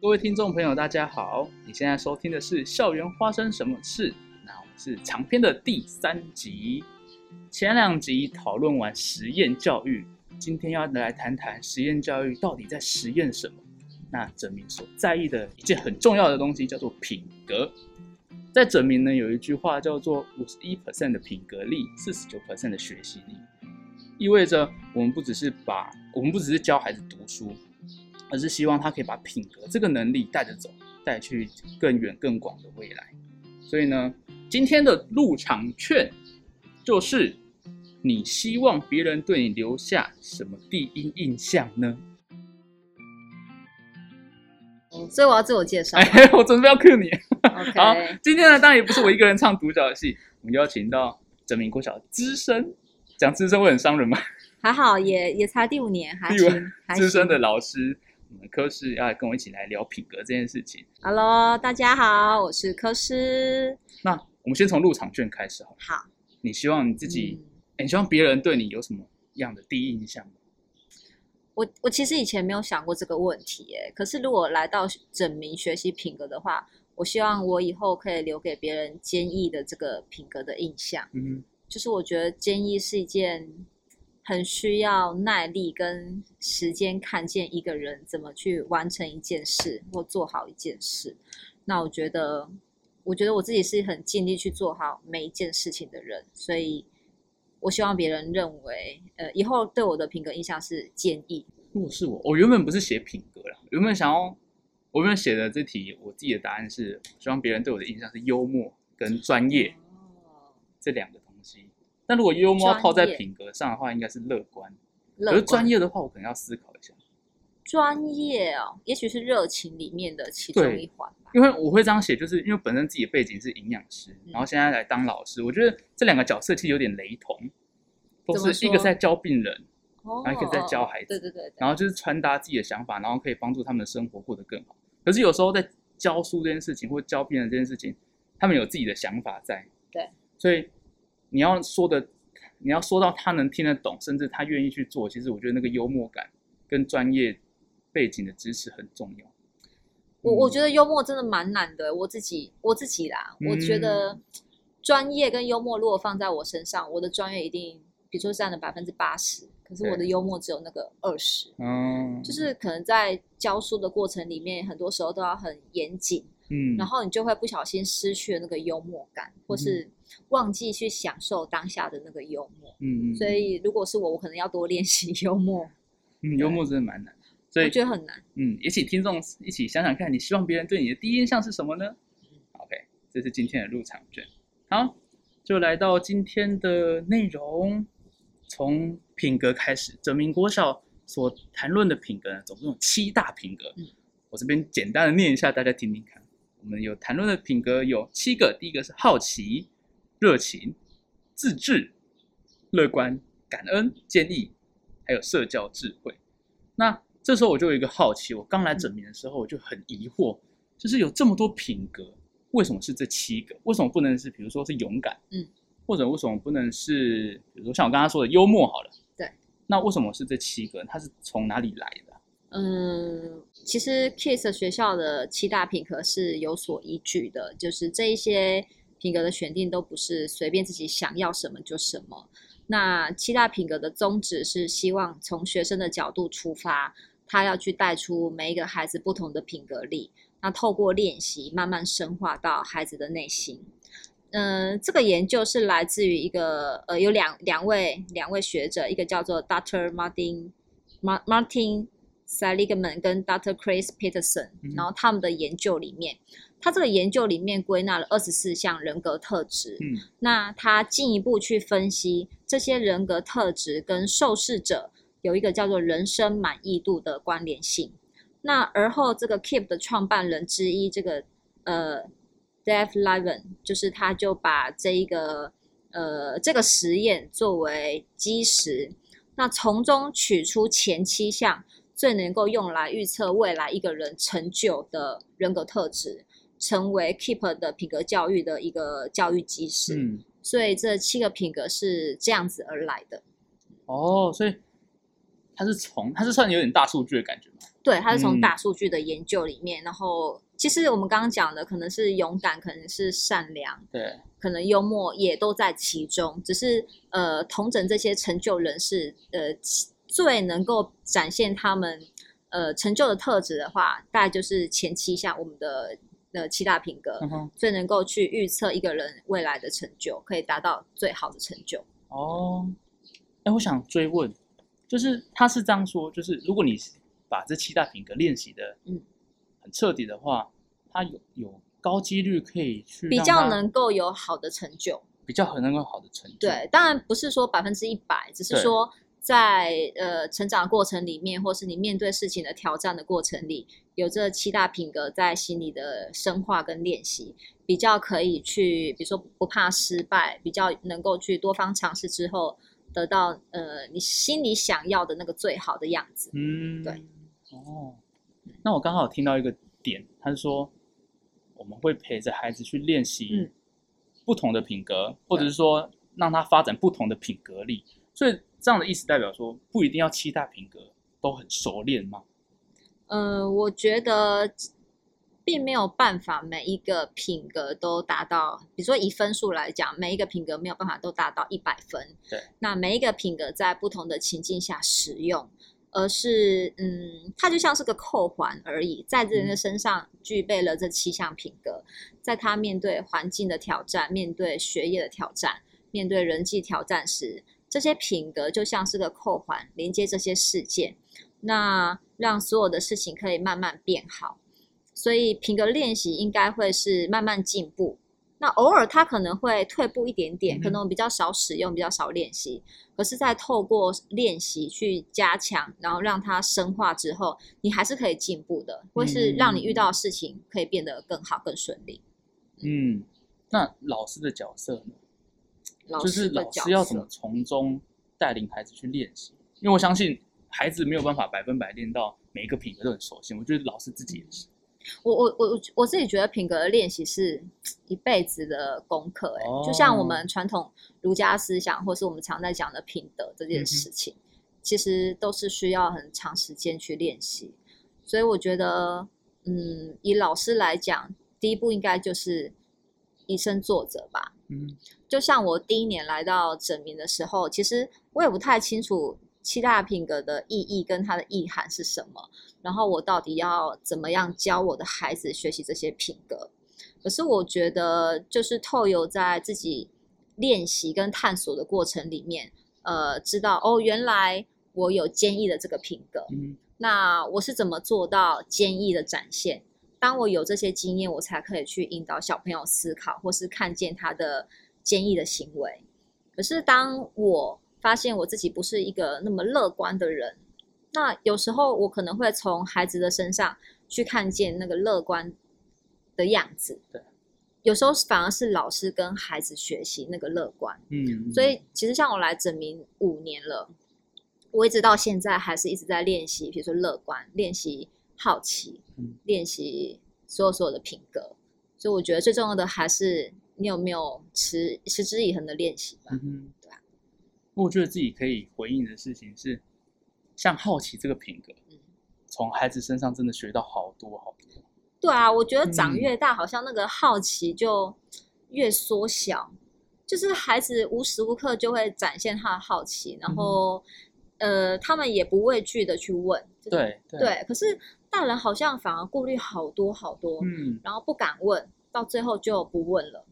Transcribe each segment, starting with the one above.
各位听众朋友，大家好！你现在收听的是《校园发生什么事》，那我们是长篇的第三集。前两集讨论完实验教育，今天要来谈谈实验教育到底在实验什么。那整明所在意的一件很重要的东西叫做品格。在整明呢，有一句话叫做“五十一 percent 的品格力，四十九 percent 的学习力”，意味着我们不只是把我们不只是教孩子读书。而是希望他可以把品格这个能力带着走，带去更远更广的未来。所以呢，今天的入场券就是：你希望别人对你留下什么第一印象呢？所以我要自我介绍。哎，我准备要 cue 你。好，今天呢，当然也不是我一个人唱独角戏，我们邀请到整名国小资深，讲资深会很伤人吗？还好，也也才第五年，还行。资深的老师。我们科师要跟我一起来聊品格这件事情。Hello，大家好，我是科师。那我们先从入场券开始好。好。你希望你自己，你希望别人对你有什么样的第一印象？我我其实以前没有想过这个问题，哎，可是如果来到整名学习品格的话，我希望我以后可以留给别人坚毅的这个品格的印象。嗯，就是我觉得坚毅是一件。很需要耐力跟时间，看见一个人怎么去完成一件事或做好一件事。那我觉得，我觉得我自己是很尽力去做好每一件事情的人，所以我希望别人认为，呃，以后对我的品格印象是坚毅。如果是我，我原本不是写品格啦，原本想要，我原本写的这题，我自己的答案是希望别人对我的印象是幽默跟专业这两个。但如果幽默套在品格上的话，应该是乐观。可是专业的话，我可能要思考一下。专业哦，也许是热情里面的其中一环吧。因为我会这样写，就是因为本身自己的背景是营养师，然后现在来当老师，我觉得这两个角色其实有点雷同，都是一个在教病人，然后一个在教孩子。对对对。然后就是传达自己的想法，然后可以帮助他们的生活过得更好。可是有时候在教书这件事情，或教病人这件事情，他们有自己的想法在。对。所以。你要说的，你要说到他能听得懂，甚至他愿意去做，其实我觉得那个幽默感跟专业背景的知识很重要。我我觉得幽默真的蛮难的，我自己我自己啦，我觉得专业跟幽默如果放在我身上，我的专业一定，比如说占了百分之八十，可是我的幽默只有那个二十。嗯，就是可能在教书的过程里面，很多时候都要很严谨。嗯，然后你就会不小心失去了那个幽默感，或是忘记去享受当下的那个幽默。嗯嗯。所以如果是我，我可能要多练习 幽默。嗯，幽默真的蛮难，所以我觉得很难。嗯，也请听众一起想想看，你希望别人对你的第一印象是什么呢？OK，这是今天的入场券。好，就来到今天的内容，从品格开始。哲明国小所谈论的品格呢，总共有七大品格。嗯，我这边简单的念一下，大家听听看。我们有谈论的品格有七个，第一个是好奇、热情、自制、乐观、感恩、坚毅，还有社交智慧。那这时候我就有一个好奇，我刚来整名的时候我就很疑惑，就是有这么多品格，为什么是这七个？为什么不能是，比如说是勇敢，嗯，或者为什么不能是，比如说像我刚刚说的幽默好了？对，那为什么是这七个？它是从哪里来的？嗯，其实 Kiss 学校的七大品格是有所依据的，就是这一些品格的选定都不是随便自己想要什么就什么。那七大品格的宗旨是希望从学生的角度出发，他要去带出每一个孩子不同的品格力，那透过练习慢慢深化到孩子的内心。嗯，这个研究是来自于一个呃，有两两位两位学者，一个叫做 Dr. Martin Martin。Seligman 跟 Dr. Chris Peterson，然后他们的研究里面，他这个研究里面归纳了二十四项人格特质。嗯，那他进一步去分析这些人格特质跟受试者有一个叫做人生满意度的关联性。那而后这个 Keep 的创办人之一，这个呃 Dave Levin，就是他就把这一个呃这个实验作为基石，那从中取出前七项。最能够用来预测未来一个人成就的人格特质，成为 Keep 的品格教育的一个教育基石。嗯，所以这七个品格是这样子而来的。哦，所以它是从它是算有点大数据的感觉吗？对，它是从嗯大数据的研究里面，然后其实我们刚刚讲的可能是勇敢，可能是善良，对，可能幽默也都在其中，只是呃，同整这些成就人士，呃，其最能够展现他们呃成就的特质的话，大概就是前七项我们的呃七大品格，嗯哼，最能够去预测一个人未来的成就，可以达到最好的成就。哦，哎，我想追问，就是他是这样说，就是如果你把这七大品格练习的嗯很彻底的话，他有有高几率可以去比较能够有好的成就。比较很能够好的成就。对，当然不是说百分之一百，只是说在呃成长过程里面，或是你面对事情的挑战的过程里，有这七大品格在心里的深化跟练习，比较可以去，比如说不怕失败，比较能够去多方尝试之后，得到呃你心里想要的那个最好的样子。嗯，对。哦，那我刚好听到一个点，他是说我们会陪着孩子去练习嗯不同的品格，或者是说让他发展不同的品格力。所以这样的意思代表说，不一定要七大品格都很熟练吗？呃，我觉得并没有办法每一个品格都达到，比如说以分数来讲，每一个品格没有办法都达到一百分。对，那每一个品格在不同的情境下使用，而是嗯，它就像是个扣环而已，在这人的身上具备了这七项品格，在他面对环境的挑战、面对学业的挑战、面对人际挑战时，这些品格就像是个扣环，连接这些事件。那让所有的事情可以慢慢变好。所以品格练习应该会是慢慢进步。那偶尔它可能会退步一点点，可能比较少使用，比较少练习。可是，在透过练习去加强，然后让它深化之后，你还是可以进步的，或是让你遇到的事情可以变得更好、更顺利。嗯，那老师的角色呢？老就是老师要怎么，从中带领孩子去练习？因为我相信孩子没有办法百分百练到每一个品格都很熟悉，我觉得老师自己也是。我我我我我自己觉得品格的练习是一辈子的功课、欸，哦就像我们传统儒家思想，或是我们常在讲的品德这件事情，其实都是需要很长时间去练习。所以我觉得，嗯，以老师来讲，第一步应该就是以身作则吧。嗯就像我第一年来到整明的时候，其实我也不太清楚七大品格的意义跟它的意涵是什么，然后我到底要怎么样教我的孩子学习这些品格。可是我觉得，就是透由在自己练习跟探索的过程里面，呃，知道哦，原来我有坚毅的这个品格，嗯那我是怎么做到坚毅的展现？当我有这些经验，我才可以去引导小朋友思考，或是看见他的坚毅的行为。可是当我发现我自己不是一个那么乐观的人，那有时候我可能会从孩子的身上去看见那个乐观的样子。对，有时候反而是老师跟孩子学习那个乐观。嗯，所以其实像我来整明五年了，我一直到现在还是一直在练习，比如说乐观，练习好奇，嗯练习所有所有的品格。所以我觉得最重要的还是你有没有持持之以恒的练习吧。嗯哼，对啊。我觉得自己可以回应的事情是，像好奇这个品格，嗯从孩子身上真的学到好多好多。对啊，我觉得长嗯越大，好像那个好奇就越缩小，就是孩子无时无刻就会展现他的好奇，然后、呃，他们也不畏惧的去问。就是对对，对，可是大人好像反而顾虑好多好多，嗯然后不敢问，到最后就不问了。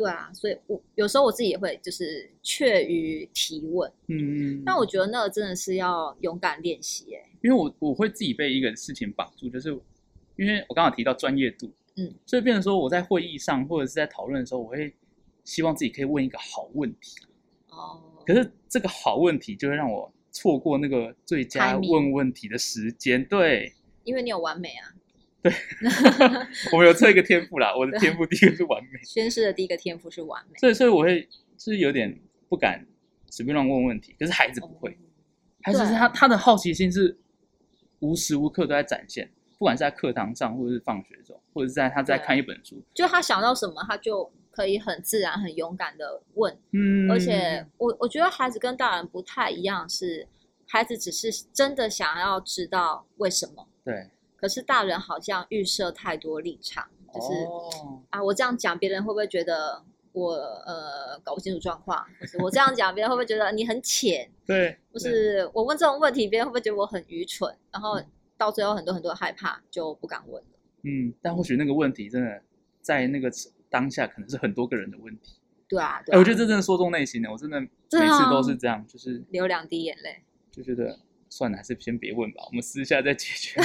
对啊，所以我有时候我自己也会就是怯于提问，嗯嗯。但我觉得那个真的是要勇敢练习，哎，因为我我会自己被一个事情绑住，就是因为我刚刚提到专业度，嗯，所以变成说我在会议上或者是在讨论的时候，我会希望自己可以问一个好问题，哦，可是这个好问题就会让我错过那个最佳问问题的时间。对，因为你有完美啊，我们有这一个天赋啦，我的天赋第一个是完美，宣誓的第一个天赋是完美，所以所以我会是有点不敢随便乱问问题，可是孩子不会，孩子是他他的好奇心是无时无刻都在展现，不管是在课堂上，或者是放学中，或者是在他在看一本书，就他想到什么，他就可以很自然、很勇敢的问，嗯，而且我我觉得孩子跟大人不太一样是。孩子只是真的想要知道为什么，对，可是大人好像预设太多立场，就是、哦啊，我这样讲，别人会不会觉得我呃搞不清楚状况？我这样讲，别人会不会觉得你很浅？对，就是我问这种问题，别人会不会觉得我很愚蠢？然后嗯到最后，很多很多害怕，就不敢问了。嗯，但或许那个问题真的在那个当下可能是很多个人的问题。对啊，对哎、啊我觉得这真的说中内心的，我真的每次都是这样，就是流两滴眼泪。就觉得算了，还是先别问吧，我们私下再解决。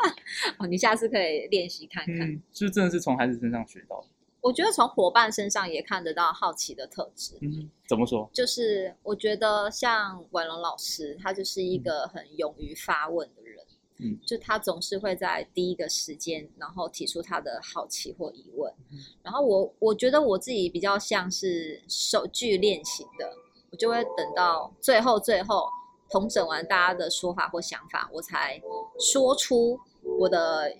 哦，你下次可以练习看看。嗯，就真的是从孩子身上学到的。我觉得从伙伴身上也看得到好奇的特质。嗯，怎么说？就是我觉得像婉龙老师，他就是一个很勇于发问的人。嗯，就他总是会在第一个时间，然后提出他的好奇或疑问。嗯然后我我觉得我自己比较像是手句练习的，我就会等到最后最后统整完大家的说法或想法，我才说出我的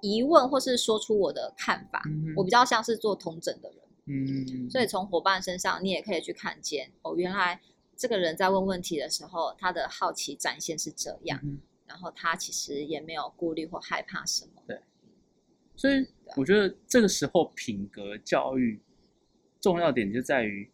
疑问，或是说出我的看法。嗯我比较像是做统整的人。嗯，所以从伙伴身上，你也可以去看见哦，原来这个人在问问题的时候，他的好奇展现是这样，嗯然后他其实也没有顾虑或害怕什么。对所以我觉得这个时候品格教育重要点就在于，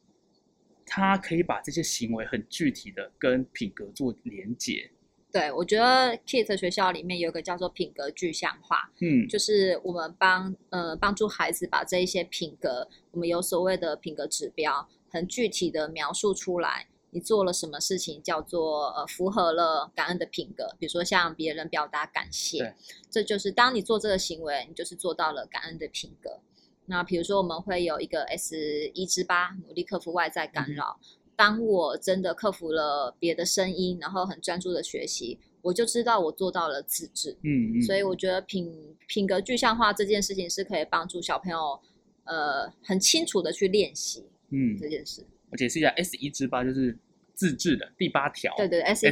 他可以把这些行为很具体的跟品格做连结。对我觉得 Kids 学校里面有一个叫做品格具象化，嗯，就是我们帮呃帮助孩子把这一些品格，我们有所谓的品格指标，很具体的描述出来。你做了什么事情叫做呃符合了感恩的品格，比如说向别人表达感对谢，这就是当你做这个行为，你就是做到了感恩的品格。那比如说我们会有一个 S 一至八，努力克服外在干扰。当我真的克服了别的声音，然后很专注的学习，我就知道我做到了自制。嗯嗯，所以我觉得品品格具象化这件事情是可以帮助小朋友，呃，很清楚的去练习嗯，这件事。我解释一下，S 一至八就是自制的第八条，对对，S 一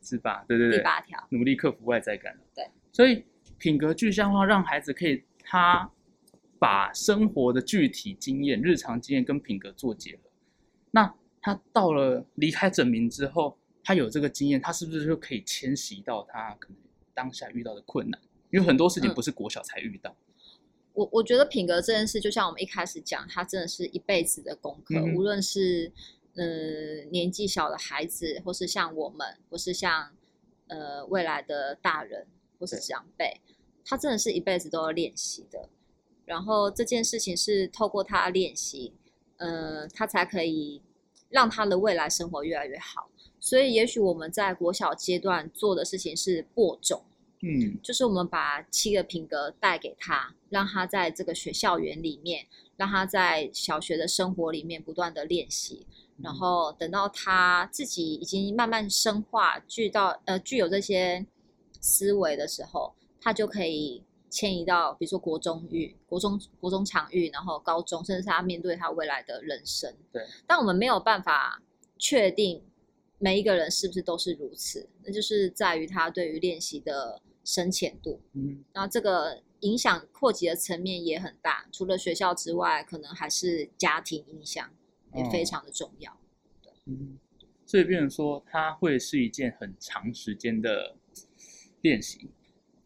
至八，对对对，第八条，努力克服外在干扰。对，所以品格具象化让孩子可以他把生活的具体经验、日常经验跟品格做结合。那他到了离开整名之后，他有这个经验，他是不是就可以迁徙到他可能当下遇到的困难？因为很多事情嗯不是国小才遇到。我我觉得品格这件事，就像我们一开始讲，它真的是一辈子的功课。嗯无论是呃年纪小的孩子，或是像我们，或是像呃未来的大人，或是长辈，他真的是一辈子都要练习的。然后这件事情是透过他练习，呃，他才可以让他的未来生活越来越好。所以，也许我们在国小阶段做的事情是播种。嗯就是我们把七个品格带给他，让他在这个学校园里面，让他在小学的生活里面不断的练习，然后等到他自己已经慢慢深化具到呃具有这些思维的时候，他就可以迁移到比如说国中域、国中国中场域，然后高中，甚至是他面对他未来的人生。对，但我们没有办法确定每一个人是不是都是如此，那就是在于他对于练习的深浅度。嗯那这个影响扩及的层面也很大，除了学校之外，可能还是家庭影响也非常的重要。对嗯，所以变成说，它会是一件很长时间的练习。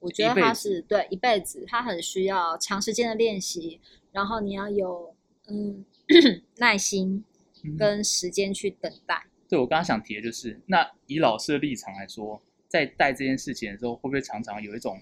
我觉得他是对一辈子，他很需要长时间的练习，然后你要有嗯 耐心嗯跟时间去等待。对我刚刚想提的就是，那以老师的立场来说，在带这件事情的时候，会不会常常有一种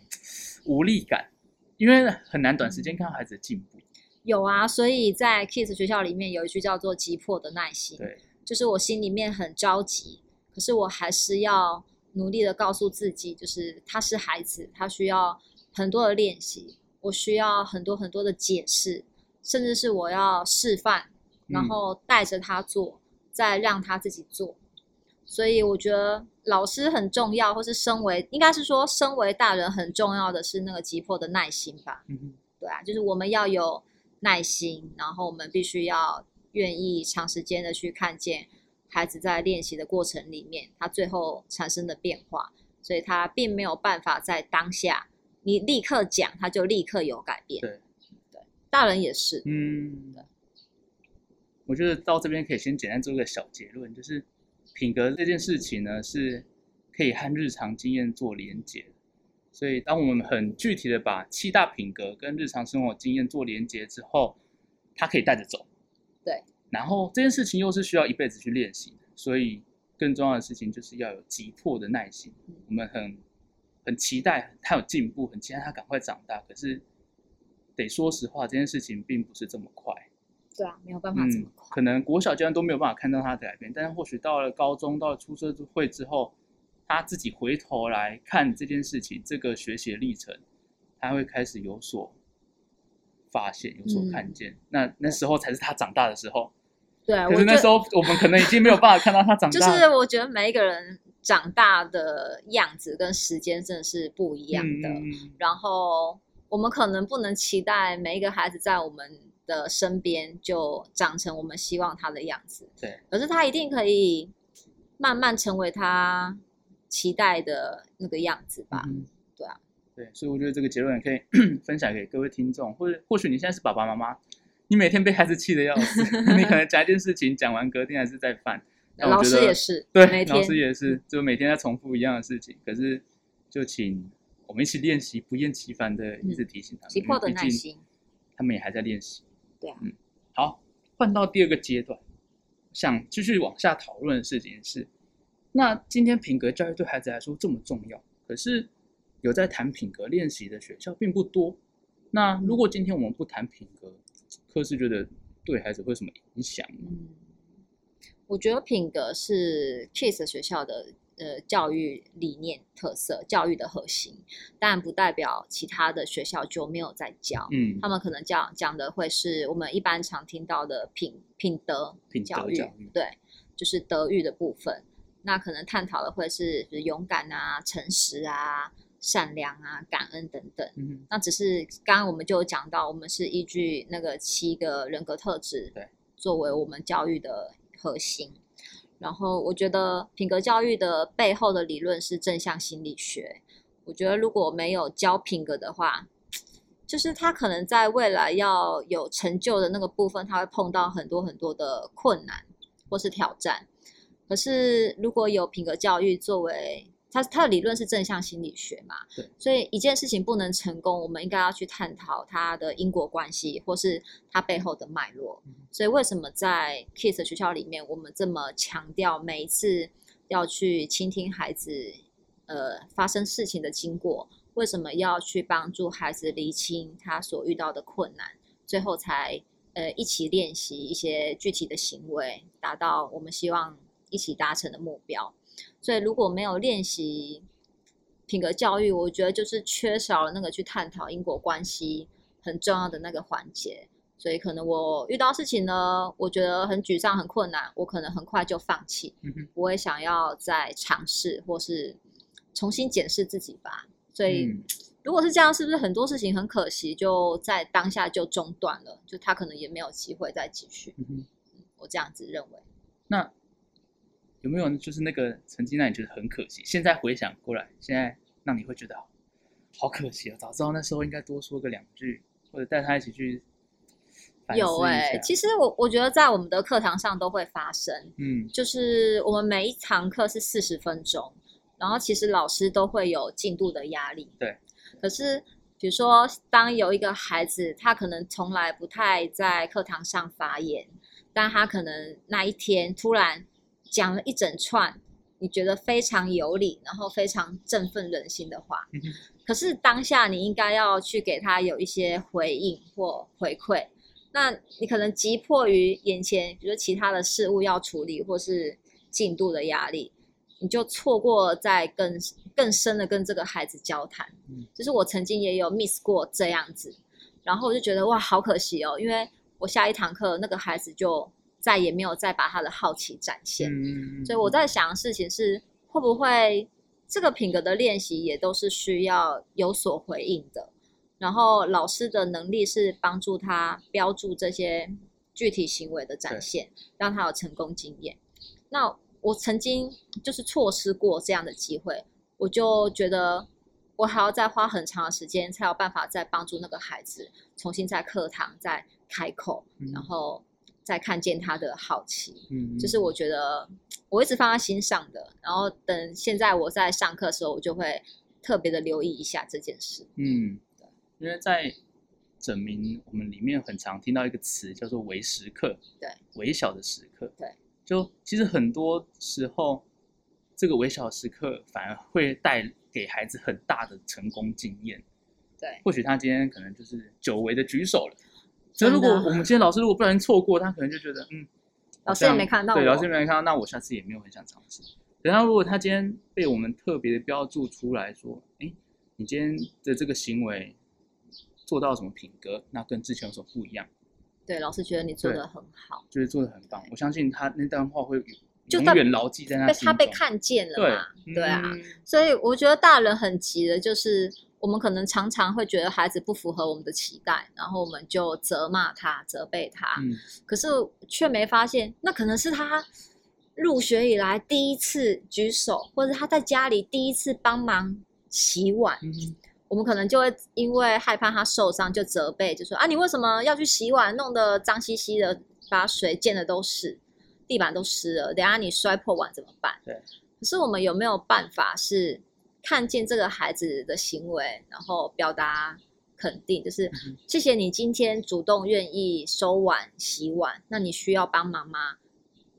无力感？因为很难短时间看到孩子的进步。有啊，所以在 Kiss 学校里面有一句叫做“急迫的耐心”，对，就是我心里面很着急，可是我还是要努力的告诉自己，就是他是孩子，他需要很多的练习，我需要很多很多的解释，甚至是我要示范，然嗯后带着他做，再让他自己做。所以我觉得老师很重要，或是身为应该是说身为大人很重要的是那个急迫的耐心吧。嗯哼对啊，就是我们要有耐心，然后我们必须要愿意长时间的去看见孩子在练习的过程里面，他最后产生的变化，所以他并没有办法在当下你立刻讲，他就立刻有改变。对对，大人也是。嗯，我觉得到这边可以先简单做一个小结论，就是品格这件事情呢，是可以和日常经验做连结。所以，当我们很具体的把七大品格跟日常生活经验做连结之后，他可以带着走。对。然后这件事情又是需要一辈子去练习的，所以更重要的事情就是要有急迫的耐心。我们很很期待他有进步，很期待他赶快长大。可是得说实话，这件事情并不是这么快。对啊，没有办法这么快。可能国小阶段都没有办法看到他的改变，但是或许到了高中，到了出社会之后。他自己回头来看这件事情，这个学习的历程，他会开始有所发现，有所看见。那那时候才是他长大的时候。对，可是那时候我们可能已经没有办法看到他长大。就是我觉得每一个人长大的样子跟时间真的是不一样的。然后我们可能不能期待每一个孩子在我们的身边就长成我们希望他的样子。对。可是他一定可以慢慢成为他。期待的那个样子吧，对啊，对，所以我觉得这个结论也可以 分享给各位听众，或者或许你现在是爸爸妈妈，你每天被孩子气的要死，你可能讲一件事情讲完隔天还是在犯，老师也是，对，老师也是，就每天在重复一样的事情，可是就请我们一起练习，不厌其烦的一直提醒他们，急迫的耐心，他们也还在练习，对啊，嗯，好，换到第二个阶段，想继续往下讨论的事情是。那今天品格教育对孩子来说这么重要，可是有在谈品格练习的学校并不多。那如果今天我们不谈品格，科是觉得对孩子会什么影响嗯？我觉得品格是 Kiss 学校的呃教育理念特色，教育的核心，但不代表其他的学校就没有在教。嗯，他们可能讲讲的会是我们一般常听到的品品德教育，对，就是德育的部分。那可能探讨的会是勇敢啊、诚实啊、善良啊、感恩等等。嗯，那只是刚刚我们就讲到，我们是依据那个七个人格特质，对，作为我们教育的核心。然后我觉得品格教育的背后的理论是正向心理学。我觉得如果没有教品格的话，就是他可能在未来要有成就的那个部分，他会碰到很多很多的困难或是挑战。可是，如果有品格教育作为它，它的理论是正向心理学嘛？对。所以一件事情不能成功，我们应该要去探讨它的因果关系，或是它背后的脉络。所以为什么在 Kiss 学校里面，我们这么强调每一次要去倾听孩子呃发生事情的经过？为什么要去帮助孩子厘清他所遇到的困难？最后才呃一起练习一些具体的行为，达到我们希望。一起达成的目标，所以如果没有练习品格教育，我觉得就是缺少了那个去探讨因果关系很重要的那个环节。所以可能我遇到事情呢，我觉得很沮丧、很困难，我可能很快就放弃，不会想要再尝试或是重新检视自己吧。所以如果是这样，是不是很多事情很可惜就在当下就中断了？就他可能也没有机会再继续。我这样子认为。那。有没有就是那个曾经让你觉得很可惜，现在回想过来，现在让你会觉得好可惜啊！早知道那时候应该多说个两句，或者带他一起去。有哎，其实我我觉得在我们的课堂上都会发生，嗯，就是我们每一堂课是四十分钟，然后其实老师都会有进度的压力，对。可是比如说，当有一个孩子，他可能从来不太在课堂上发言，但他可能那一天突然。讲了一整串，你觉得非常有理，然后非常振奋人心的话，可是当下你应该要去给他有一些回应或回馈。那你可能急迫于眼前，比如其他的事物要处理，或是进度的压力，你就错过在更更深的跟这个孩子交谈。就是我曾经也有 miss 过这样子，然后我就觉得哇，好可惜哦，因为我下一堂课那个孩子就。再也没有再把他的好奇展现，所以我在想的事情是，会不会这个品格的练习也都是需要有所回应的，然后老师的能力是帮助他标注这些具体行为的展现，让他有成功经验。那我曾经就是错失过这样的机会，我就觉得我还要再花很长的时间，才有办法再帮助那个孩子重新在课堂再开口，然后。再看见他的好奇，嗯，就是我觉得我一直放在心上的。然后等现在我在上课的时候，我就会特别的留意一下这件事。嗯，因为在整名我们里面很常听到一个词叫做微时刻，对，微小的时刻，对，就其实很多时候这个微小的时刻反而会带给孩子很大的成功经验。对，或许他今天可能就是久违的举手了，所以如果我们今天老师如果不小心错过，他可能就觉得嗯，老师也没看到，对，老师也没看到，那我下次也没有很想尝试。等到如果他今天被我们特别的标注出来说，哎，你今天的这个行为做到什么品格，那跟之前有什么不一样？对，老师觉得你做的很好，就是做的很棒。我相信他那段话会永远牢记在那被。他被看见了嘛，对对啊。嗯所以我觉得大人很急的，就是我们可能常常会觉得孩子不符合我们的期待，然后我们就责骂他、责备他，嗯可是却没发现，那可能是他入学以来第一次举手，或者他在家里第一次帮忙洗碗。嗯我们可能就会因为害怕他受伤，就责备，就说啊，你为什么要去洗碗，弄得脏兮兮的，把水溅的都是，地板都湿了，等下你摔破碗怎么办？对。可是我们有没有办法是看见这个孩子的行为，然后表达肯定，就是嗯谢谢你今天主动愿意收碗洗碗，那你需要帮忙吗？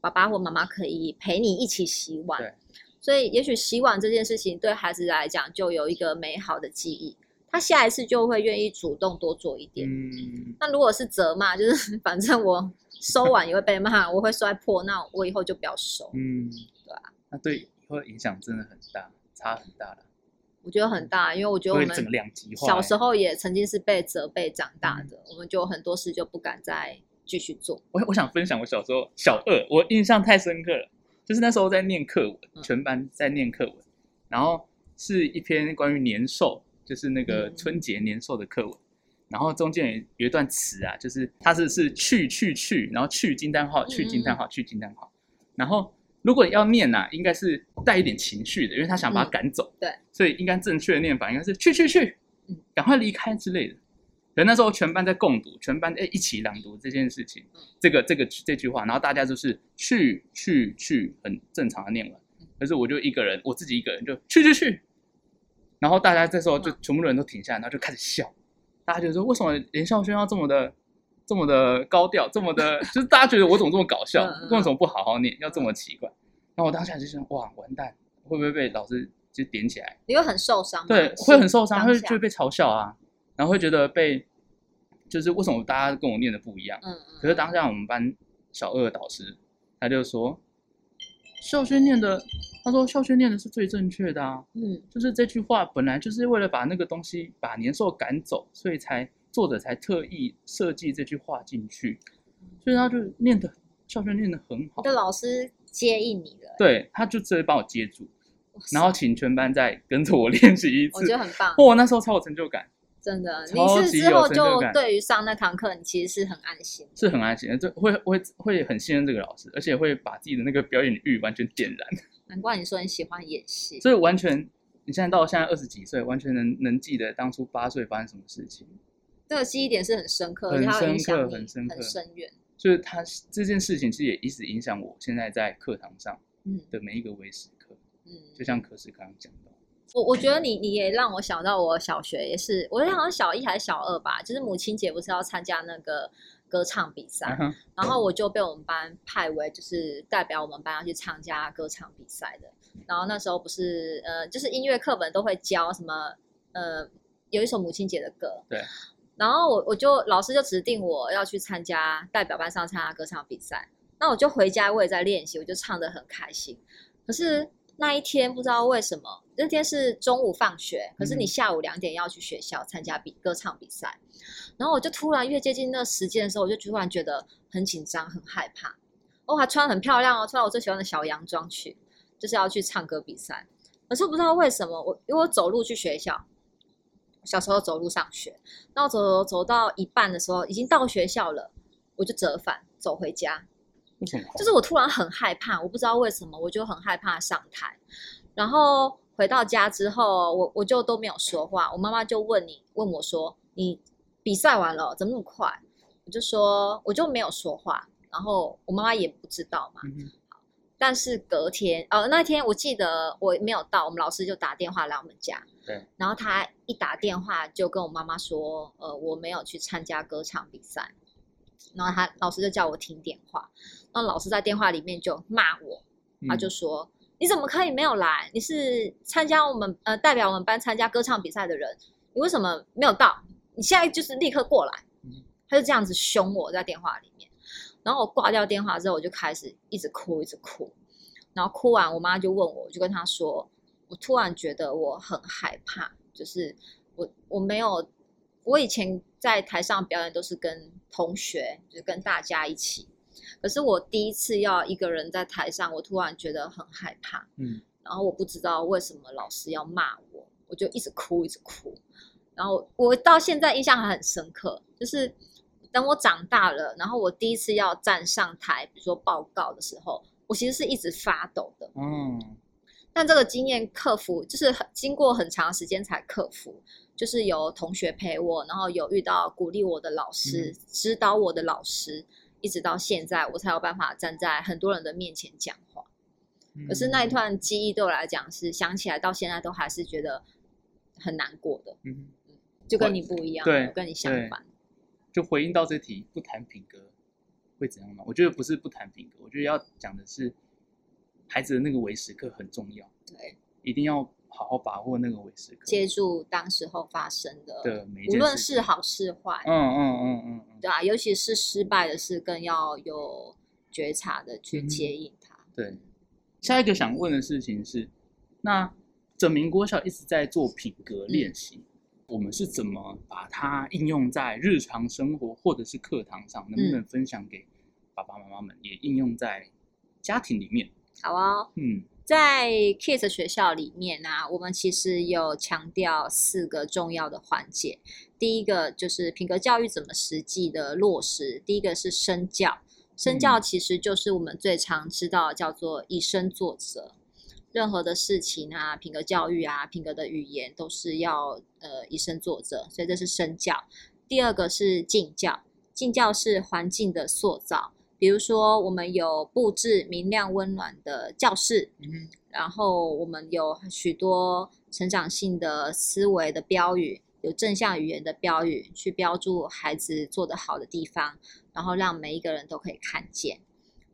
爸爸或妈妈可以陪你一起洗碗。所以，也许洗碗这件事情对孩子来讲就有一个美好的记忆，他下一次就会愿意主动多做一点。嗯，那如果是责骂，就是 反正我收碗也会被骂，我会摔破，那我以后就不要收。嗯，对啊，那对以后的影响真的很大，差很大的，我觉得很大，因为我觉得我们。小时候也曾经是被责备长大嗯。的，我们就很多事就不敢再继续做。我我想分享我小时候小二，我印象太深刻了，就是那时候在念课文，嗯。全班在念课文，然后是一篇关于年兽，就是那个嗯。春节年兽的课文，然后中间有有一段词啊，就是它是是去去去，然后去惊叹号，去惊叹号，去惊叹号，然后如果要念呐、啊，应该是带一点情绪的，因为他想把他赶走，嗯对，所以应该正确的念法应该是去去去嗯，赶快离开之类的。可那时候全班在共读，全班哎一起朗读这件事情，嗯这个这个这句话，然后大家就是去去去，很正常的念完。可是我就一个人，我自己一个人就去去去，然后大家这时候就嗯全部人都停下来，然后就开始笑。大家就说为什么连孝轩要这么的这么的高调，这么的，就是大家觉得我怎么这么搞笑为什么不好好念，要这么奇怪？然后我当下就想，哇，完蛋，会不会被老师就点起来？你会很受伤吗？对，会很受伤，会就会被嘲笑啊，然后会觉得被，就是为什么大家跟我念的不一样？嗯嗯。可是当下我们班小二的导师他就说，孝轩念的，他说校训念的是最正确的啊，嗯就是这句话本来就是为了把那个东西把年兽赶走，所以才作者才特意设计这句话进去，所以他就念的校训念的很好你，的老师接应你了，对，他就直接把我接住，然后请全班再跟着我 练习一次我觉，得很棒，哇，那时候超有成就感。真的。你是之后就对于上那堂课，你其实是很安心。是很安心的，这会会会很信任这个老师，而且会把自己的那个表演欲完全点燃，难怪你说你喜欢演戏，所以完全你现在到现在二十几岁，完全能能记得当初八岁发生什么事情，这个记忆点是很深刻，而很深刻很深刻很深远。就是他这件事情其实也一直影响我现在在课堂上嗯的每一个微时刻，嗯，就像可是刚刚讲到，我我觉得你你也让我想到我小学也是，我好像小一还是小二吧，就是母亲节不是要参加那个歌唱比赛，然后我就被我们班派为就是代表我们班要去参加歌唱比赛的。然后那时候不是呃，就是音乐课本都会教什么呃，有一首母亲节的歌。对。然后我我就老师就指定我要去参加代表班上参加歌唱比赛，那我就回家我也在练习，我就唱得很开心。可是那一天不知道为什么，那天是中午放学，可是你嗯下午两点要去学校参加比歌唱比赛，然后我就突然越接近那个时间的时候，我就突然觉得很紧张、很害怕。我还穿得很漂亮哦，穿我最喜欢的小洋装去，就是要去唱歌比赛。可是不知道为什么，我因为我走路去学校，小时候走路上学，然后走走走到一半的时候，已经到学校了，我就折返走回家。就是我突然很害怕，我不知道为什么，我就很害怕上台。然后回到家之后，我我就都没有说话。我妈妈就问你问我说：“你比赛完了，怎么那么快？”我就说我就没有说话。然后我妈妈也不知道嘛。嗯哼但是隔天，呃，那天我记得我没有到，我们老师就打电话来我们家，对，然后他一打电话就跟我妈妈说，呃，我没有去参加歌唱比赛，然后他老师就叫我听电话，那老师在电话里面就骂我，他就嗯说、你怎么可以没有来？你是参加我们呃代表我们班参加歌唱比赛的人，你为什么没有到？你现在就是立刻过来嗯，他就这样子凶我在电话里面。然后我挂掉电话之后，我就开始一直哭，一直哭。然后哭完，我妈就问我，我就跟她说，我突然觉得我很害怕，就是我我没有，我以前在台上表演都是跟同学，就是跟大家一起，可是我第一次要一个人在台上，我突然觉得很害怕，嗯然后我不知道为什么老师要骂我，我就一直哭，一直哭。然后我到现在印象还很深刻，就是等我长大了，然后我第一次要站上台，比如说报告的时候，我其实是一直发抖的。嗯但这个经验克服，就是很经过很长时间才克服，就是有同学陪我，然后有遇到鼓励我的老师、指导我的老师，一直到现在，我才有办法站在很多人的面前讲话。可是那一段记忆对我来讲是想起来到现在都还是觉得很难过的，嗯就跟你不一样，对我跟你相反。就回应到这题，不谈品格会怎样吗？我觉得不是不谈品格，我觉得要讲的是孩子的那个微时刻很重要，对，一定要好好把握那个微时刻接住当时候发生的，的每一无论事是好是坏，嗯嗯嗯嗯嗯，对啊，尤其是失败的事，更要有觉察的去嗯接应它。对。下一个想问的事情是，那整明国小一直在做品格练习，我们是怎么把它应用在日常生活或者是课堂上？能不能分享给爸爸妈妈们，也应用在家庭里面？好哦，嗯在 Kids 学校里面啊、我们其实有强调四个重要的环节。第一个就是品格教育怎么实际的落实，第一个是身教，身教嗯其实就是我们最常知道叫做以身作则。任何的事情啊，品格教育啊，品格的语言都是要呃以身作则，所以这是身教。第二个是敬教，敬教是环境的塑造，比如说我们有布置明亮温暖的教室，嗯然后我们有许多成长性的思维的标语，有正向语言的标语，去标注孩子做得好的地方，然后让每一个人都可以看见。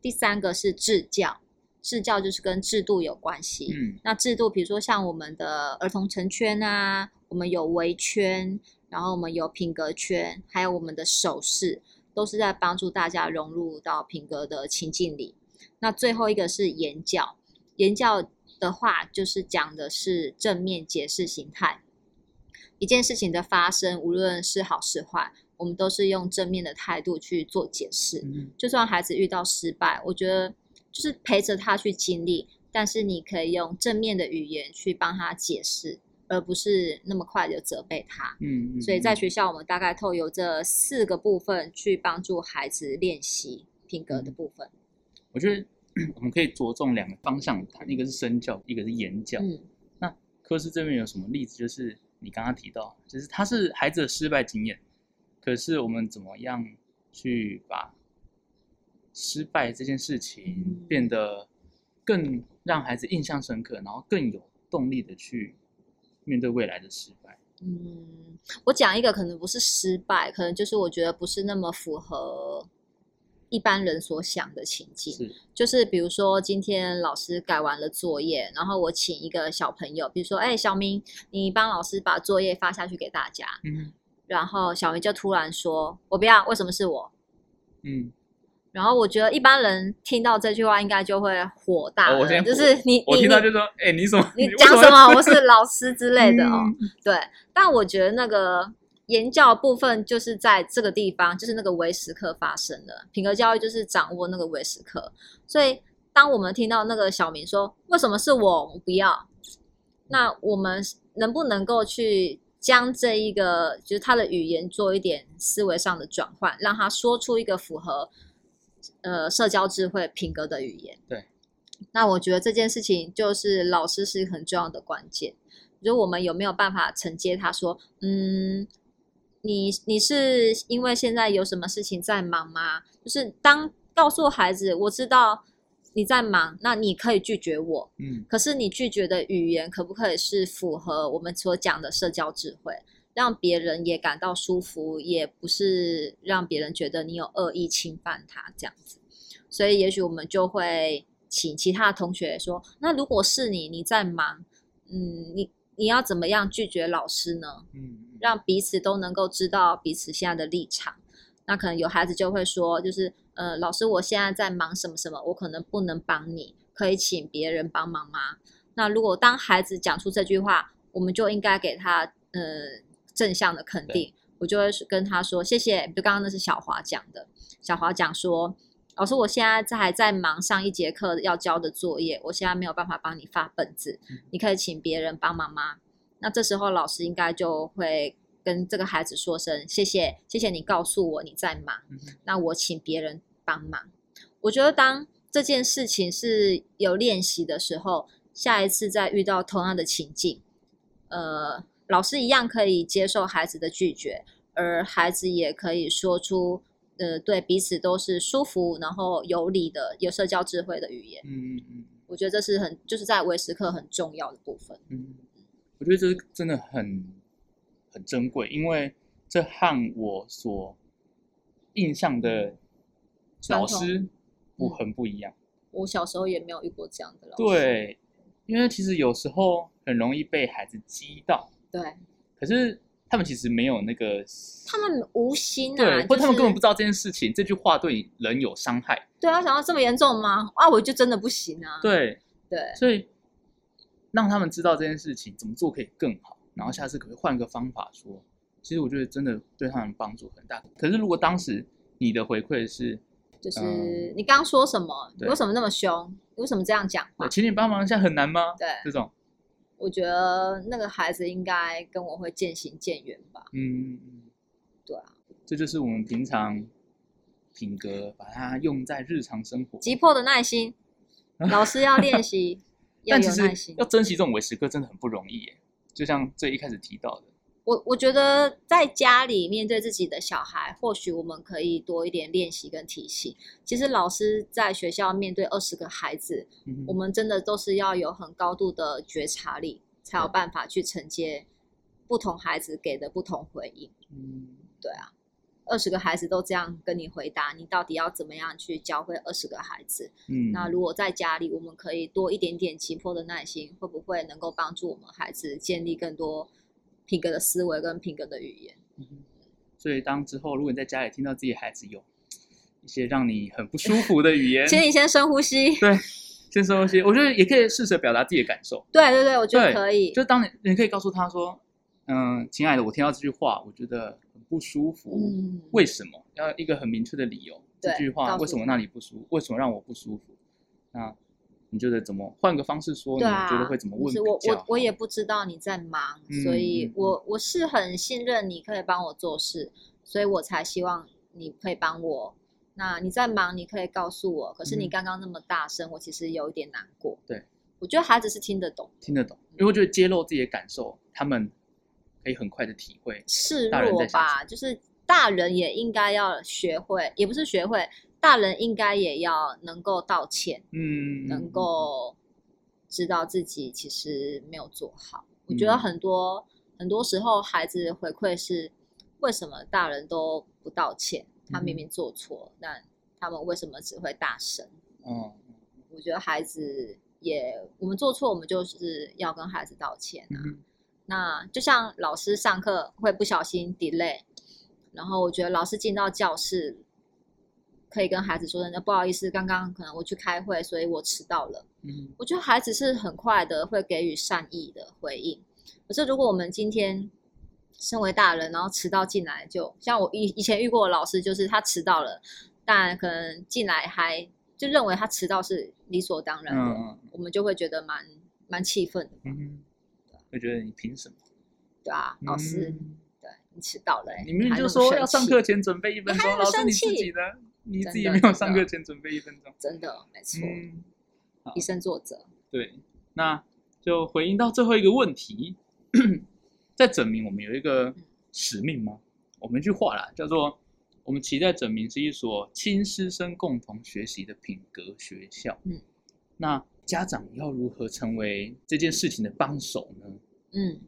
第三个是制教，制教就是跟制度有关系。嗯那制度，比如说像我们的儿童成圈啊，我们有围圈，然后我们有品格圈，还有我们的手势，都是在帮助大家融入到品格的情境里。那最后一个是言教，言教的话就是讲的是正面解释形态。一件事情的发生，无论是好是坏，我们都是用正面的态度去做解释。嗯就算孩子遇到失败，我觉得就是陪着他去经历，但是你可以用正面的语言去帮他解释，而不是那么快就责备他。嗯嗯，所以在嗯学校，我们大概透由这四个部分去帮助孩子练习品格的部分。我觉得 我们可以着重两个方向谈，一个是身教，一个是言教。嗯那科斯这边有什么例子？就是你刚刚提到，就是他是孩子的失败经验，可是我们怎么样去把失败这件事情嗯变得更让孩子印象深刻，然后更有动力的去面对未来的失败？嗯，我讲一个可能不是失败，可能就是我觉得不是那么符合一般人所想的情境。是，就是比如说，今天老师改完了作业，然后我请一个小朋友，比如说，哎，小明，你帮老师把作业发下去给大家。嗯然后小明就突然说：“我不要，为什么是我嗯，？”然后我觉得一般人听到这句话，应该就会火大，就是你我听到就说，哎、你怎么你讲什么？我是老师之类的哦。嗯 对，但我觉得那个言教部分就是在这个地方，就是那个微时刻发生的。品格教育就是掌握那个微时刻，所以当我们听到那个小明说“为什么是我？我不要”，那我们能不能够去将这一个就是他的语言做一点思维上的转换，让他说出一个符合呃社交智慧品格的语言？对。那我觉得这件事情就是老师是很重要的关键。就我们有没有办法承接他说，嗯，你你是因为现在有什么事情在忙吗？就是当告诉孩子，我知道你在忙，那你可以拒绝我，嗯可是你拒绝的语言可不可以是符合我们所讲的社交智慧，让别人也感到舒服，也不是让别人觉得你有恶意侵犯他这样子。所以也许我们就会请其他的同学说，那如果是你，你在忙，嗯，你你要怎么样拒绝老师呢？嗯让彼此都能够知道彼此现在的立场。那可能有孩子就会说，就是呃，老师，我现在在忙什么什么，我可能不能帮你，可以请别人帮忙吗？那如果当孩子讲出这句话，我们就应该给他呃正向的肯定。我就会跟他说谢谢，就刚刚那是小华讲的，小华讲说，老师，我现在在还在忙上一节课要交的作业，我现在没有办法帮你发本子，你可以请别人帮忙吗？那这时候老师应该就会跟这个孩子说声谢谢，谢谢你告诉我你在忙，嗯那我请别人帮忙。我觉得当这件事情是有练习的时候，下一次再遇到同样的情境，呃，老师一样可以接受孩子的拒绝，而孩子也可以说出呃对彼此都是舒服，然后有理的、有社交智慧的语言。嗯嗯嗯我觉得这是很就是在维时刻很重要的部分。嗯，我觉得这真的很很珍贵，因为这和我所印象的老师不很不一样。我小时候也没有遇过这样的老师。对，因为其实有时候很容易被孩子激到，对，可是他们其实没有那个他们无心啊，对，或者他们根本不知知道这件事情，这句话对人有伤害。对啊想到这么严重吗？啊，我就真的不行啊。对，对所以让他们知道这件事情怎么做可以更好，然后下次可以换个方法说？其实我觉得真的对他们帮助很大。可是如果当时你的回馈是，就是嗯你刚刚说什么？你为什么那么凶？你为什么这样讲话呃？请你帮忙一下很难吗？对，这种，我觉得那个孩子应该跟我会渐行渐远吧。嗯，嗯对啊，这就是我们平常品格，把它用在日常生活。急迫的耐心，老师要练习，要有耐心要。珍惜这种维时刻真的很不容易耶。就像最一开始提到的，我我觉得在家里面对自己的小孩，或许我们可以多一点练习跟提醒。其实老师在学校面对二十个孩子，嗯我们真的都是要有很高度的觉察力，才有办法去承接不同孩子给的不同回应。嗯对啊，二十个孩子都这样跟你回答，你到底要怎么样去教会二十个孩子？嗯，那如果在家里，我们可以多一点点急迫的耐心，会不会能够帮助我们孩子建立更多品格的思维跟品格的语言？嗯所以当之后如果你在家里听到自己孩子有一些让你很不舒服的语言，请你先深呼吸。对，先深呼吸，我觉得也可以试着表达自己的感受。对对对，我觉得可以。就当你你可以告诉他说，嗯，亲爱的，我听到这句话，我觉得很不舒服。嗯，为什么？要一个很明确的理由。这句话为什么那里不舒服？为什么让我不舒服？那你觉得怎么换个方式说？你对啊，觉得会怎么问就是我我我也不知道你在忙，嗯所以嗯我我是很信任你可以帮我做事，所以我才希望你可以帮我。那你在忙，你可以告诉我。可是你嗯刚刚那么大声，我其实有一点难过。对，我觉得孩子是听得懂，听得懂，因为我觉得揭露自己的感受，他们可以很快的体会。示弱吧，就是大人也应该要学会，也不是学会，大人应该也要能够道歉，嗯，能够知道自己其实没有做好。我觉得嗯很多、很多时候孩子回馈是为什么大人都不道歉？他明嗯明做错，但他们为什么只会大声？嗯我觉得孩子也，我们做错，我们就是要跟孩子道歉啊。嗯那就像老师上课会不小心 delay，然后我觉得老师进到教室，可以跟孩子说真的不好意思，刚刚可能我去开会，所以我迟到了。嗯我觉得孩子是很快的会给予善意的回应。可是如果我们今天身为大人，然后迟到进来就，像我以以前遇过的老师，就是他迟到了，但可能进来还就认为他迟到是理所当然的，嗯我们就会觉得蛮蛮气愤的，嗯，会觉得你凭什么？对啊，老师，嗯对你迟到了、欸，你明明就说要上课前准备一分钟，老师你自己的，你自己没有上课前准备一分钟。真的没错，嗯，以身作则，对，那就回应到最后一个问题，在整明我们有一个使命吗？我们一句话啦，叫做我们期待整明是一所亲师生共同学习的品格学校。嗯，那家长要如何成为这件事情的帮手呢？嗯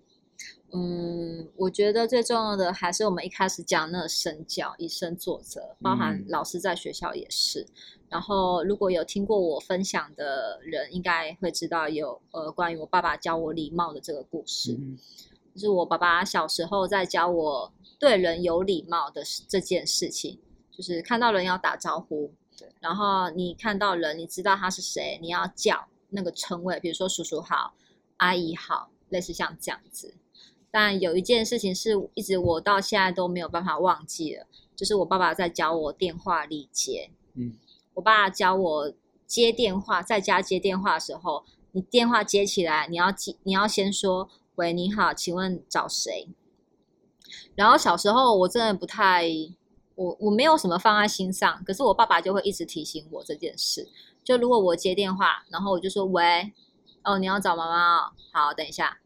嗯，我觉得最重要的还是我们一开始讲那个身教，以身作则，包含嗯老师在学校也是。然后，如果有听过我分享的人，应该会知道有呃关于我爸爸教我礼貌的这个故事。嗯就是我爸爸小时候在教我对人有礼貌的这件事情，就是看到人要打招呼对，然后你看到人，你知道他是谁，你要叫那个称谓，比如说叔叔好、阿姨好，类似像这样子。但有一件事情是一直我到现在都没有办法忘记了，就是我爸爸在教我电话礼节。嗯，我爸教我接电话，在家接电话的时候，你电话接起来，你要接，你要先说“喂，你好，请问找谁？”然后小时候我真的不太，我我没有什么放在心上，可是我爸爸就会一直提醒我这件事。就如果我接电话，然后我就说“喂，哦，你要找妈妈哦，好，等一下。”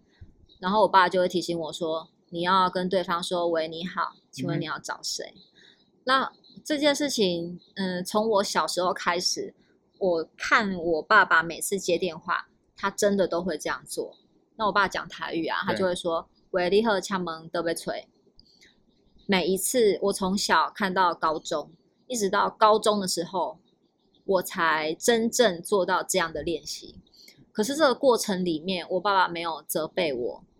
然后我爸就会提醒我说：“你要跟对方说‘喂，你好，请问你要找谁？’”那这件事情，嗯，从我小时候开始，我看我爸爸每次接电话，他真的都会这样做。那我爸讲台语啊，他就会说“喂，你好，敲门都被吹”。每一次我从小看到高中，一直到高中的时候，我才真正做到这样的练习。可是这个过程里面，我爸爸没有责备我，他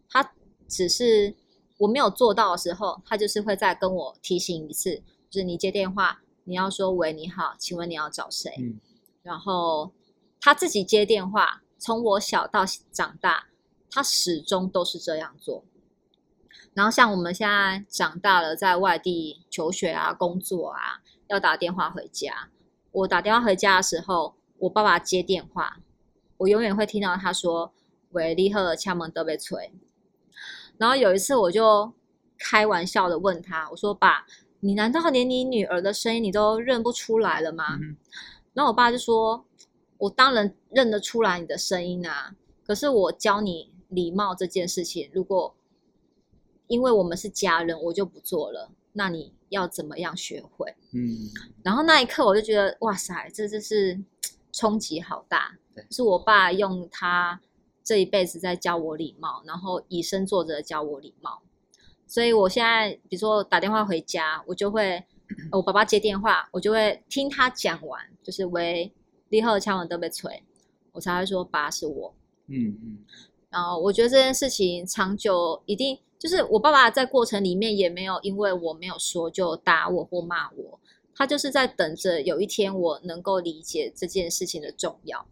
只是我没有做到的时候，他就是会再跟我提醒一次，就是你接电话，你要说“喂，你好，请问你要找谁？”嗯然后他自己接电话，从我小到长大，他始终都是这样做。然后像我们现在长大了，在外地求学啊、工作啊，要打电话回家。我打电话回家的时候，我爸爸接电话，我永远会听到他说：“喂，你好，敲门都被吹。”然后有一次，我就开玩笑的问他：“我说爸，你难道连你女儿的声音你都认不出来了吗？”嗯然后我爸就说：“我当然认得出来你的声音啊，可是我教你礼貌这件事情，如果因为我们是家人，我就不做了，那你要怎么样学会？”嗯然后那一刻我就觉得，哇塞，这真是 冲击好大对。是我爸用他这一辈子在教我礼貌，然后以身作则教我礼貌。所以我现在，比如说打电话回家，我就会我爸爸接电话，我就会听他讲完，就是喂，立后敲门都被催，我才会说爸是我。嗯嗯然后我觉得这件事情长久一定就是我爸爸在过程里面也没有因为我没有说就打我或骂我，他就是在等着有一天我能够理解这件事情的重要，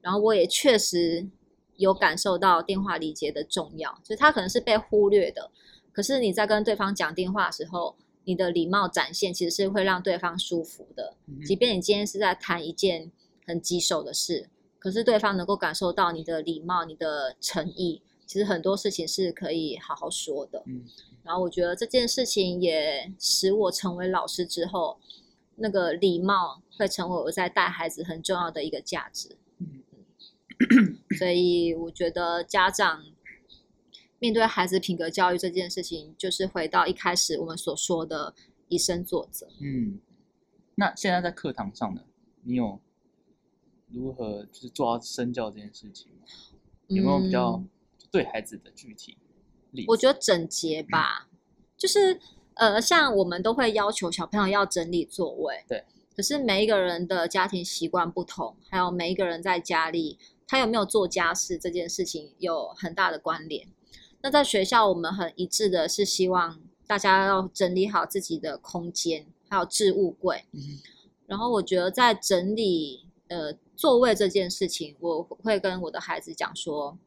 然后我也确实有感受到电话礼节的重要，就是他可能是被忽略的，可是你在跟对方讲电话的时候，你的礼貌展现其实是会让对方舒服的，嗯即便你今天是在谈一件很棘手的事，可是对方能够感受到你的礼貌、你的诚意，其实很多事情是可以好好说的。嗯然后我觉得这件事情也使我成为老师之后，那个礼貌会成为我在带孩子很重要的一个价值。嗯所以我觉得家长面对孩子品格教育这件事情，就是回到一开始我们所说的以身作则。嗯。那现在在课堂上呢，你有如何就是做到身教这件事情吗？有没有比较嗯对孩子的具体例子？我觉得整洁吧，就是呃，像我们都会要求小朋友要整理座位，对。可是每一个人的家庭习惯不同，还有每一个人在家里他有没有做家事这件事情有很大的关联。那在学校，我们很一致的是希望大家要整理好自己的空间，还有置物柜。嗯然后我觉得在整理呃座位这件事情，我会跟我的孩子讲说，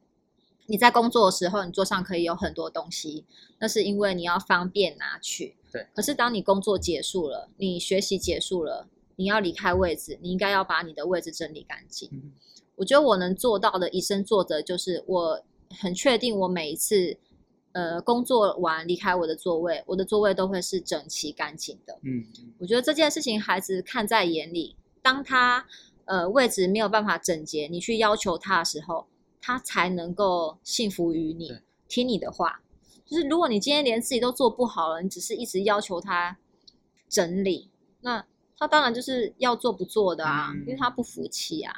你在工作的时候，你桌上可以有很多东西，那是因为你要方便拿取。对。可是当你工作结束了，你学习结束了，你要离开位置，你应该要把你的位置整理干净。嗯我觉得我能做到的以身作则，就是我很确定，我每一次呃工作完离开我的座位，我的座位都会是整齐干净的。嗯我觉得这件事情孩子看在眼里，当他呃位置没有办法整洁，你去要求他的时候，他才能够信服于你对，听你的话。就是如果你今天连自己都做不好了，你只是一直要求他整理。那他当然就是要做不做的啊，嗯因为他不服气啊。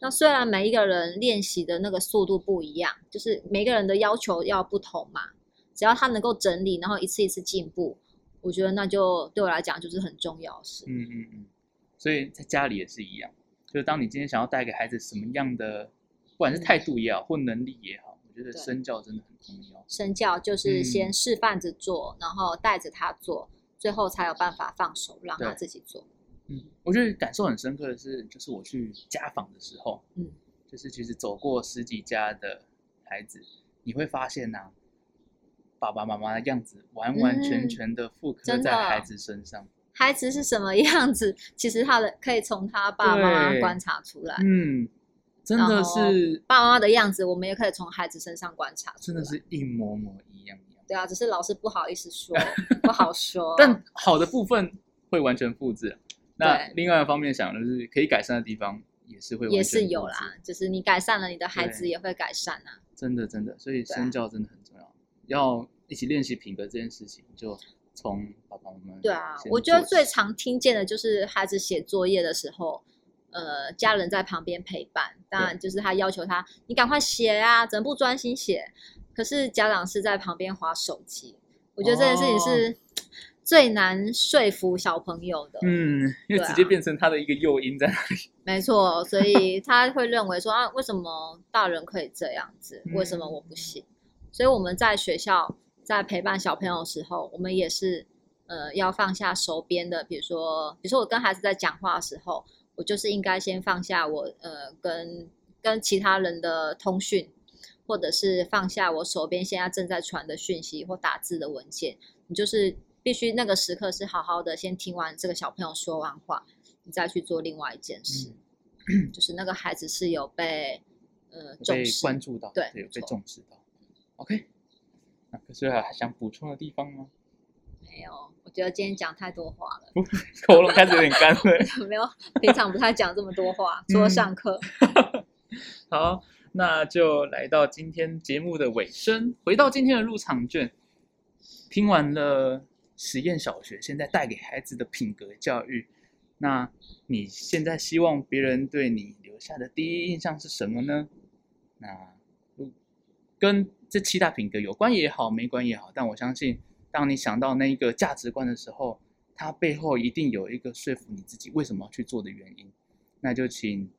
那虽然每一个人练习的那个速度不一样，就是每个人的要求要不同嘛，只要他能够整理，然后一次一次进步，我觉得那就对我来讲就是很重要的事。嗯嗯嗯，所以在家里也是一样，就是当你今天想要带给孩子什么样的，不管是态度也好，或能力也好，我觉得身教真的很重要。身教就是嗯先示范着做，然后带着他做，最后才有办法放手让他自己做。嗯，我觉得感受很深刻的是，就是我去家访的时候，嗯，就是其实走过十几家的孩子，你会发现呐、爸爸妈妈的样子完完全全的复刻在孩子身上。孩子是什么样子，其实他的可以从他爸爸妈观察出来。嗯，真的是，爸爸妈妈的样子，我们也可以从孩子身上观察出来。真的是一模模一样一样。对啊，只是老师不好意思说，不好说。但好的部分会完全复制。那另外一方面想，就是可以改善的地方也是会完也是有啦，就是你改善了，你的孩子也会改善啊。真的真的，所以身教真的很重要，要一起练习品格这件事情，就从爸爸妈妈对啊，我觉得最常听见的就是孩子写作业的时候，呃，家人在旁边陪伴，当然就是他要求他，你赶快写啊，怎么不专心写？可是家长是在旁边划手机，我觉得这件事情是最难说服小朋友的。嗯，因为直接变成他的一个诱因在那里。没错，所以他会认为说啊，为什么大人可以这样子，为什么我不行？所以我们在学校在陪伴小朋友的时候，我们也是呃要放下手边的，比如说，比如说我跟孩子在讲话的时候，我就是应该先放下我呃跟跟其他人的通讯，或者是放下我手边现在正在传的讯息或打字的文件，你就是必须那个时刻是好好的先听完这个小朋友说完话，你再去做另外一件事。就是那个孩子是有被呃有被重视，关注到，对有被重视到。OK，那可是还想补充的地方吗？没有，我觉得今天讲太多话了，喉咙开始有点干了。没有平常不太讲这么多话，除了嗯上课。好，那就来到今天节目的尾声，回到今天的入场券，听完了实验小学现在带给孩子的品格教育，那你现在希望别人对你留下的第一印象是什么呢？那如跟这七大品格有关也好，没关也好，但我相信，当你想到那一个价值观的时候，它背后一定有一个说服你自己为什么要去做的原因。那就请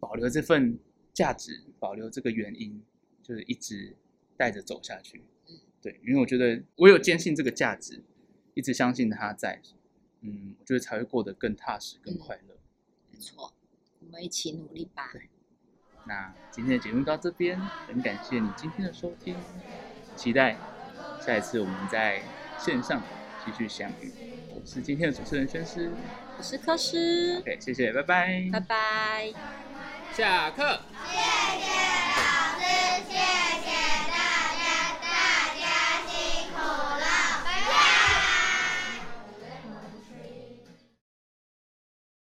保留这份价值，保留这个原因，就是一直带着走下去。对，因为我觉得我有坚信这个价值，一直相信他在，嗯，我觉得才会过得更踏实、更嗯快乐。没错，我们一起努力吧。对那今天的节目到这边，很感谢你今天的收听，期待下一次我们在线上继续相遇。我是今天的主持人宣师我是科师，，OK，谢谢，拜拜，拜拜。下课。谢谢老师谢